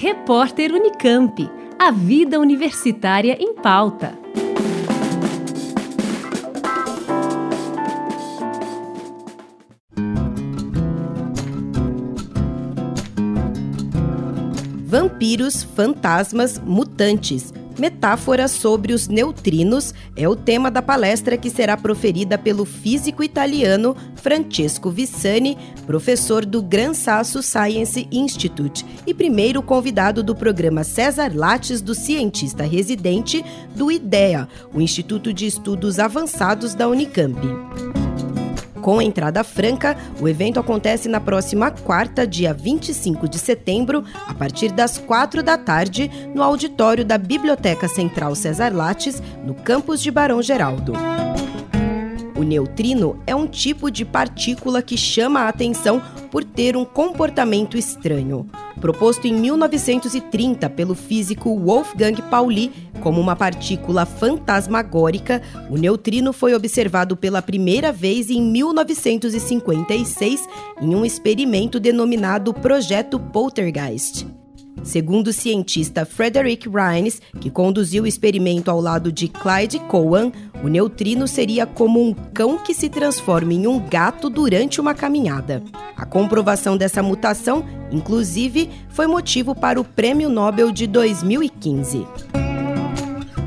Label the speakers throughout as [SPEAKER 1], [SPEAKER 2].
[SPEAKER 1] Repórter Unicamp. A vida universitária em pauta.
[SPEAKER 2] Vampiros, fantasmas, mutantes Metáforas sobre os neutrinos é o tema da palestra que será proferida pelo físico italiano Francesco Vissani, professor do Gran Sasso Science Institute e primeiro convidado do programa César Lattes do cientista residente do IDEA, o Instituto de Estudos Avançados da Unicamp. Com entrada franca, o evento acontece na próxima quarta, dia 25 de setembro, a partir das quatro da tarde, no auditório da Biblioteca Central Cesar Lattes, no campus de Barão Geraldo. O neutrino é um tipo de partícula que chama a atenção por ter um comportamento estranho. Proposto em 1930 pelo físico Wolfgang Pauli como uma partícula fantasmagórica, o neutrino foi observado pela primeira vez em 1956 em um experimento denominado Projeto Poltergeist. Segundo o cientista Frederick Rines, que conduziu o experimento ao lado de Clyde Cowan, o neutrino seria como um cão que se transforma em um gato durante uma caminhada. A comprovação dessa mutação, inclusive, foi motivo para o Prêmio Nobel de 2015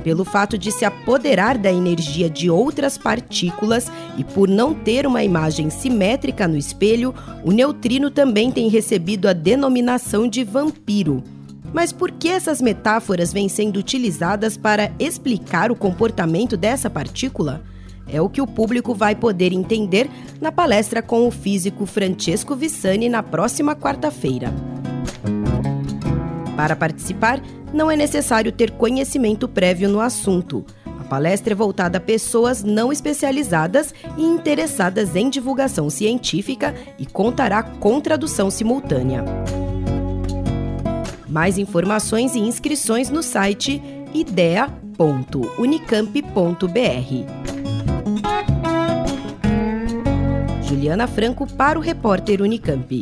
[SPEAKER 2] pelo fato de se apoderar da energia de outras partículas e por não ter uma imagem simétrica no espelho, o neutrino também tem recebido a denominação de vampiro. Mas por que essas metáforas vêm sendo utilizadas para explicar o comportamento dessa partícula? É o que o público vai poder entender na palestra com o físico Francesco Vissani na próxima quarta-feira. Para participar, não é necessário ter conhecimento prévio no assunto. A palestra é voltada a pessoas não especializadas e interessadas em divulgação científica e contará com tradução simultânea. Mais informações e inscrições no site idea.unicamp.br. Juliana Franco para o repórter Unicamp.